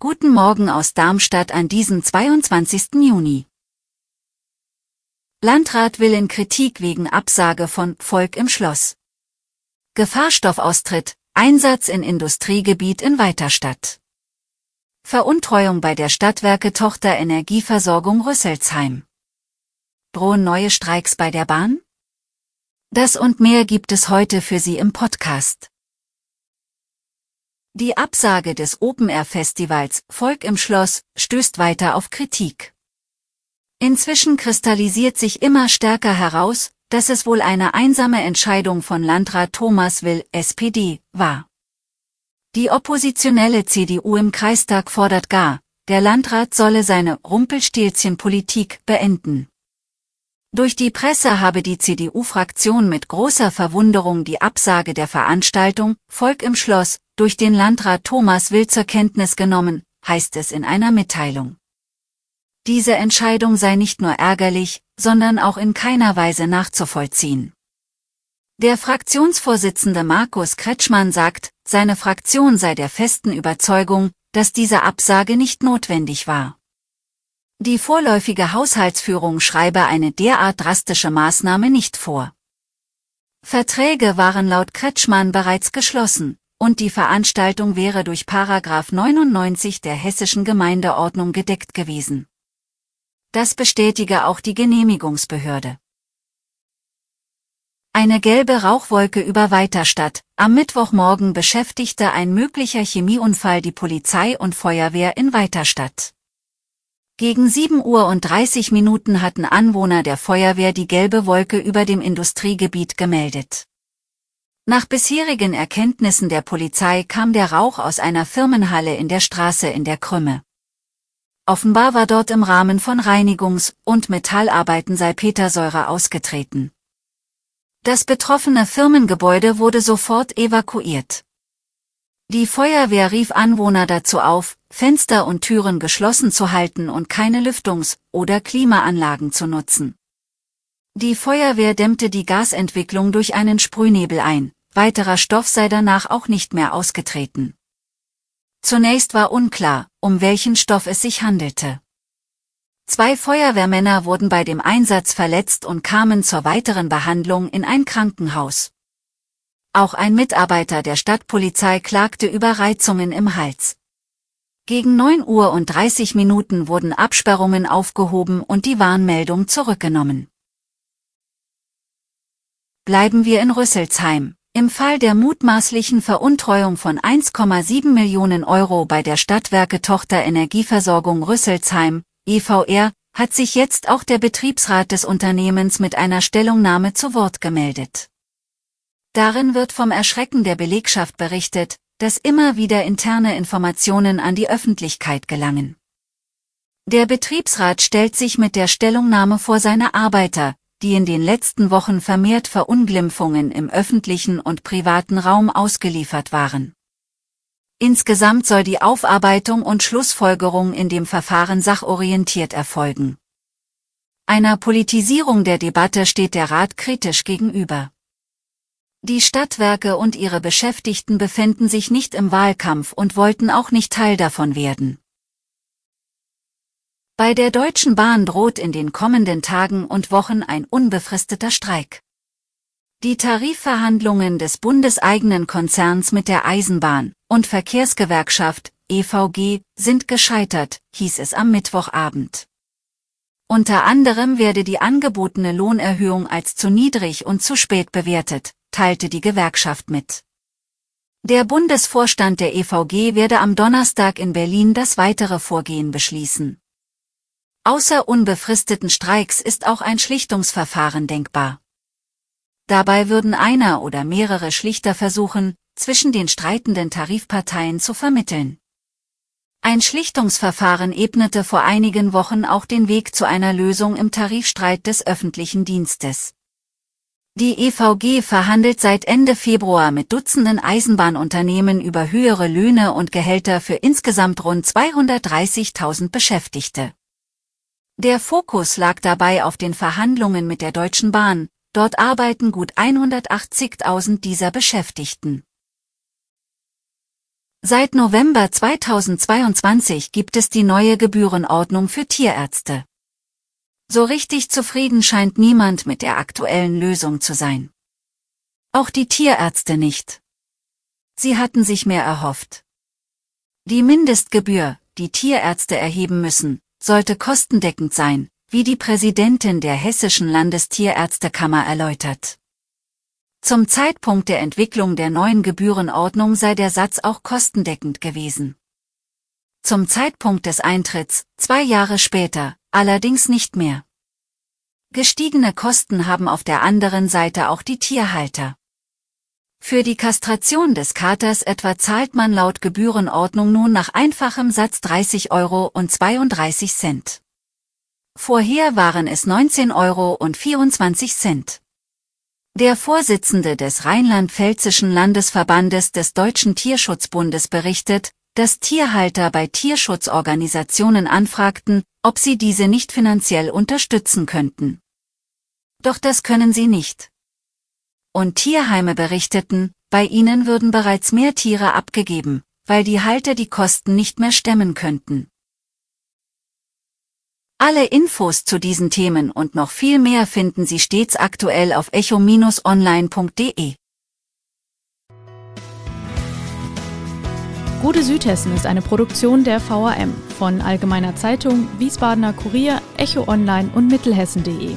Guten Morgen aus Darmstadt an diesem 22. Juni. Landrat will in Kritik wegen Absage von Volk im Schloss. Gefahrstoffaustritt, Einsatz in Industriegebiet in Weiterstadt. Veruntreuung bei der Stadtwerke Tochter Energieversorgung Rüsselsheim. Drohen neue Streiks bei der Bahn? Das und mehr gibt es heute für Sie im Podcast. Die Absage des Open-Air-Festivals Volk im Schloss stößt weiter auf Kritik. Inzwischen kristallisiert sich immer stärker heraus, dass es wohl eine einsame Entscheidung von Landrat Thomas Will, SPD, war. Die oppositionelle CDU im Kreistag fordert gar, der Landrat solle seine Rumpelstilzchenpolitik beenden. Durch die Presse habe die CDU-Fraktion mit großer Verwunderung die Absage der Veranstaltung Volk im Schloss durch den Landrat Thomas Will zur Kenntnis genommen, heißt es in einer Mitteilung. Diese Entscheidung sei nicht nur ärgerlich, sondern auch in keiner Weise nachzuvollziehen. Der Fraktionsvorsitzende Markus Kretschmann sagt, seine Fraktion sei der festen Überzeugung, dass diese Absage nicht notwendig war. Die vorläufige Haushaltsführung schreibe eine derart drastische Maßnahme nicht vor. Verträge waren laut Kretschmann bereits geschlossen, und die Veranstaltung wäre durch Paragraph 99 der hessischen Gemeindeordnung gedeckt gewesen. Das bestätige auch die Genehmigungsbehörde. Eine gelbe Rauchwolke über Weiterstadt. Am Mittwochmorgen beschäftigte ein möglicher Chemieunfall die Polizei und Feuerwehr in Weiterstadt. Gegen 7 Uhr und 30 Minuten hatten Anwohner der Feuerwehr die gelbe Wolke über dem Industriegebiet gemeldet. Nach bisherigen Erkenntnissen der Polizei kam der Rauch aus einer Firmenhalle in der Straße in der Krümme. Offenbar war dort im Rahmen von Reinigungs- und Metallarbeiten Salpetersäure ausgetreten. Das betroffene Firmengebäude wurde sofort evakuiert. Die Feuerwehr rief Anwohner dazu auf, Fenster und Türen geschlossen zu halten und keine Lüftungs- oder Klimaanlagen zu nutzen. Die Feuerwehr dämmte die Gasentwicklung durch einen Sprühnebel ein, weiterer Stoff sei danach auch nicht mehr ausgetreten. Zunächst war unklar, um welchen Stoff es sich handelte. Zwei Feuerwehrmänner wurden bei dem Einsatz verletzt und kamen zur weiteren Behandlung in ein Krankenhaus. Auch ein Mitarbeiter der Stadtpolizei klagte über Reizungen im Hals. Gegen 9 Uhr und 30 Minuten wurden Absperrungen aufgehoben und die Warnmeldung zurückgenommen. Bleiben wir in Rüsselsheim. Im Fall der mutmaßlichen Veruntreuung von 1,7 Millionen Euro bei der Stadtwerke Tochter Energieversorgung Rüsselsheim, EVR, hat sich jetzt auch der Betriebsrat des Unternehmens mit einer Stellungnahme zu Wort gemeldet. Darin wird vom Erschrecken der Belegschaft berichtet, dass immer wieder interne Informationen an die Öffentlichkeit gelangen. Der Betriebsrat stellt sich mit der Stellungnahme vor seine Arbeiter, die in den letzten Wochen vermehrt Verunglimpfungen im öffentlichen und privaten Raum ausgeliefert waren. Insgesamt soll die Aufarbeitung und Schlussfolgerung in dem Verfahren sachorientiert erfolgen. Einer Politisierung der Debatte steht der Rat kritisch gegenüber. Die Stadtwerke und ihre Beschäftigten befänden sich nicht im Wahlkampf und wollten auch nicht Teil davon werden. Bei der Deutschen Bahn droht in den kommenden Tagen und Wochen ein unbefristeter Streik. Die Tarifverhandlungen des bundeseigenen Konzerns mit der Eisenbahn und Verkehrsgewerkschaft EVG sind gescheitert, hieß es am Mittwochabend. Unter anderem werde die angebotene Lohnerhöhung als zu niedrig und zu spät bewertet, teilte die Gewerkschaft mit. Der Bundesvorstand der EVG werde am Donnerstag in Berlin das weitere Vorgehen beschließen. Außer unbefristeten Streiks ist auch ein Schlichtungsverfahren denkbar. Dabei würden einer oder mehrere Schlichter versuchen, zwischen den streitenden Tarifparteien zu vermitteln. Ein Schlichtungsverfahren ebnete vor einigen Wochen auch den Weg zu einer Lösung im Tarifstreit des öffentlichen Dienstes. Die EVG verhandelt seit Ende Februar mit Dutzenden Eisenbahnunternehmen über höhere Löhne und Gehälter für insgesamt rund 230.000 Beschäftigte. Der Fokus lag dabei auf den Verhandlungen mit der Deutschen Bahn, dort arbeiten gut 180.000 dieser Beschäftigten. Seit November 2022 gibt es die neue Gebührenordnung für Tierärzte. So richtig zufrieden scheint niemand mit der aktuellen Lösung zu sein. Auch die Tierärzte nicht. Sie hatten sich mehr erhofft. Die Mindestgebühr, die Tierärzte erheben müssen, sollte kostendeckend sein, wie die Präsidentin der Hessischen Landestierärztekammer erläutert. Zum Zeitpunkt der Entwicklung der neuen Gebührenordnung sei der Satz auch kostendeckend gewesen. Zum Zeitpunkt des Eintritts, zwei Jahre später, allerdings nicht mehr. Gestiegene Kosten haben auf der anderen Seite auch die Tierhalter. Für die Kastration des Katers etwa zahlt man laut Gebührenordnung nun nach einfachem Satz 30 Euro und 32 Cent. Vorher waren es 19 Euro und 24 Cent. Der Vorsitzende des Rheinland-Pfälzischen Landesverbandes des Deutschen Tierschutzbundes berichtet, dass Tierhalter bei Tierschutzorganisationen anfragten, ob sie diese nicht finanziell unterstützen könnten. Doch das können sie nicht. Und Tierheime berichteten, bei ihnen würden bereits mehr Tiere abgegeben, weil die Halter die Kosten nicht mehr stemmen könnten. Alle Infos zu diesen Themen und noch viel mehr finden Sie stets aktuell auf echo-online.de. Gute Südhessen ist eine Produktion der VAM von Allgemeiner Zeitung, Wiesbadener Kurier, Echo Online und Mittelhessen.de.